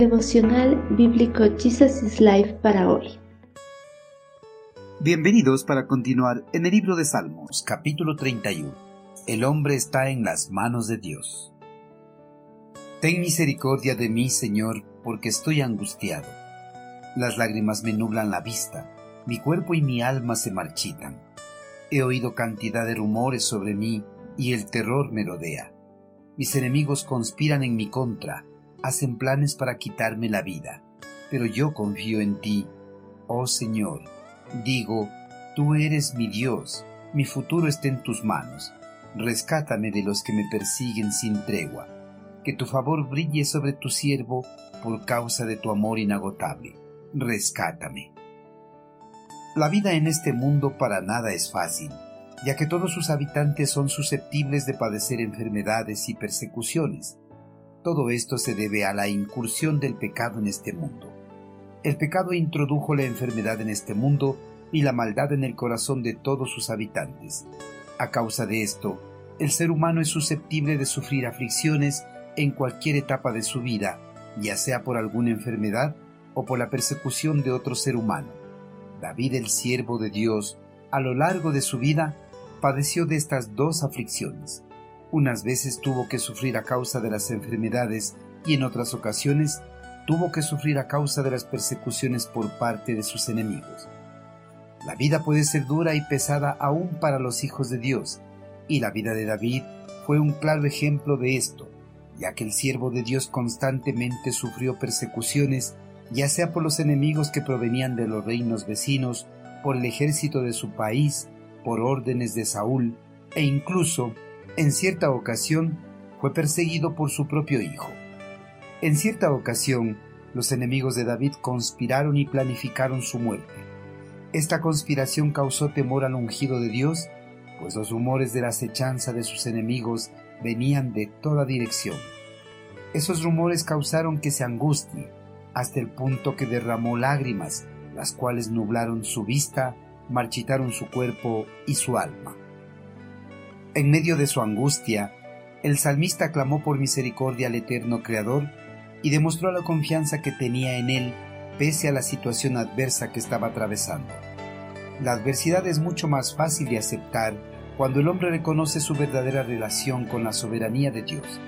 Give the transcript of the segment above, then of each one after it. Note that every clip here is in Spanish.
Devocional Bíblico Jesus is Life para hoy. Bienvenidos para continuar en el libro de Salmos, capítulo 31. El hombre está en las manos de Dios. Ten misericordia de mí, Señor, porque estoy angustiado. Las lágrimas me nublan la vista, mi cuerpo y mi alma se marchitan. He oído cantidad de rumores sobre mí y el terror me rodea. Mis enemigos conspiran en mi contra, hacen planes para quitarme la vida, pero yo confío en ti, oh Señor. Digo, tú eres mi Dios, mi futuro está en tus manos. Rescátame de los que me persiguen sin tregua. Que tu favor brille sobre tu siervo por causa de tu amor inagotable. Rescátame. La vida en este mundo para nada es fácil, ya que todos sus habitantes son susceptibles de padecer enfermedades y persecuciones. Todo esto se debe a la incursión del pecado en este mundo. El pecado introdujo la enfermedad en este mundo y la maldad en el corazón de todos sus habitantes. A causa de esto, el ser humano es susceptible de sufrir aflicciones en cualquier etapa de su vida, ya sea por alguna enfermedad o por la persecución de otro ser humano. David, el siervo de Dios, a lo largo de su vida, padeció de estas dos aflicciones. Unas veces tuvo que sufrir a causa de las enfermedades y en otras ocasiones tuvo que sufrir a causa de las persecuciones por parte de sus enemigos. La vida puede ser dura y pesada aún para los hijos de Dios, y la vida de David fue un claro ejemplo de esto, ya que el siervo de Dios constantemente sufrió persecuciones, ya sea por los enemigos que provenían de los reinos vecinos, por el ejército de su país, por órdenes de Saúl, e incluso, en cierta ocasión, fue perseguido por su propio hijo. En cierta ocasión, los enemigos de David conspiraron y planificaron su muerte. Esta conspiración causó temor al ungido de Dios, pues los rumores de la acechanza de sus enemigos venían de toda dirección. Esos rumores causaron que se angustie, hasta el punto que derramó lágrimas, las cuales nublaron su vista, marchitaron su cuerpo y su alma. En medio de su angustia, el salmista clamó por misericordia al eterno Creador y demostró la confianza que tenía en él pese a la situación adversa que estaba atravesando. La adversidad es mucho más fácil de aceptar cuando el hombre reconoce su verdadera relación con la soberanía de Dios.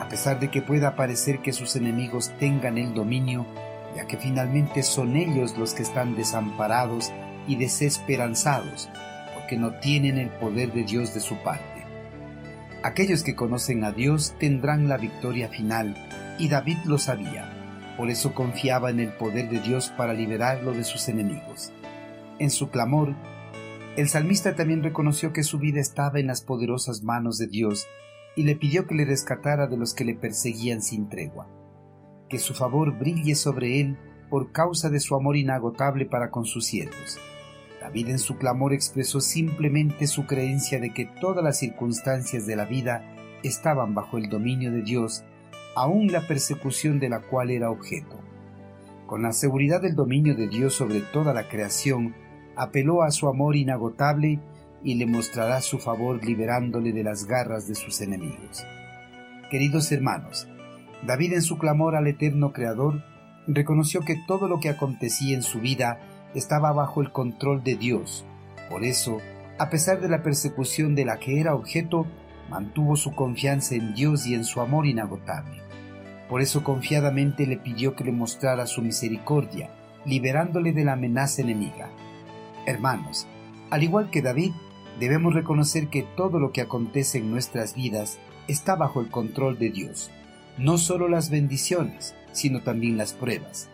A pesar de que pueda parecer que sus enemigos tengan el dominio, ya que finalmente son ellos los que están desamparados y desesperanzados, porque no tienen el poder de Dios de su parte. Aquellos que conocen a Dios tendrán la victoria final y David lo sabía, por eso confiaba en el poder de Dios para liberarlo de sus enemigos. En su clamor, el salmista también reconoció que su vida estaba en las poderosas manos de Dios y le pidió que le rescatara de los que le perseguían sin tregua. Que su favor brille sobre él por causa de su amor inagotable para con sus siervos. David en su clamor expresó simplemente su creencia de que todas las circunstancias de la vida estaban bajo el dominio de Dios aún la persecución de la cual era objeto. Con la seguridad del dominio de Dios sobre toda la creación, apeló a su amor inagotable y le mostrará su favor liberándole de las garras de sus enemigos. Queridos hermanos, David en su clamor al eterno Creador reconoció que todo lo que acontecía en su vida estaba bajo el control de Dios. Por eso, a pesar de la persecución de la que era objeto, mantuvo su confianza en Dios y en su amor inagotable. Por eso confiadamente le pidió que le mostrara su misericordia, liberándole de la amenaza enemiga. Hermanos, al igual que David, debemos reconocer que todo lo que acontece en nuestras vidas está bajo el control de Dios, no solo las bendiciones, sino también las pruebas.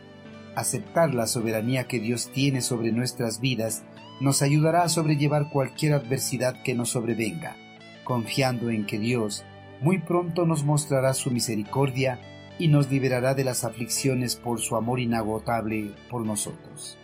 Aceptar la soberanía que Dios tiene sobre nuestras vidas nos ayudará a sobrellevar cualquier adversidad que nos sobrevenga, confiando en que Dios muy pronto nos mostrará su misericordia y nos liberará de las aflicciones por su amor inagotable por nosotros.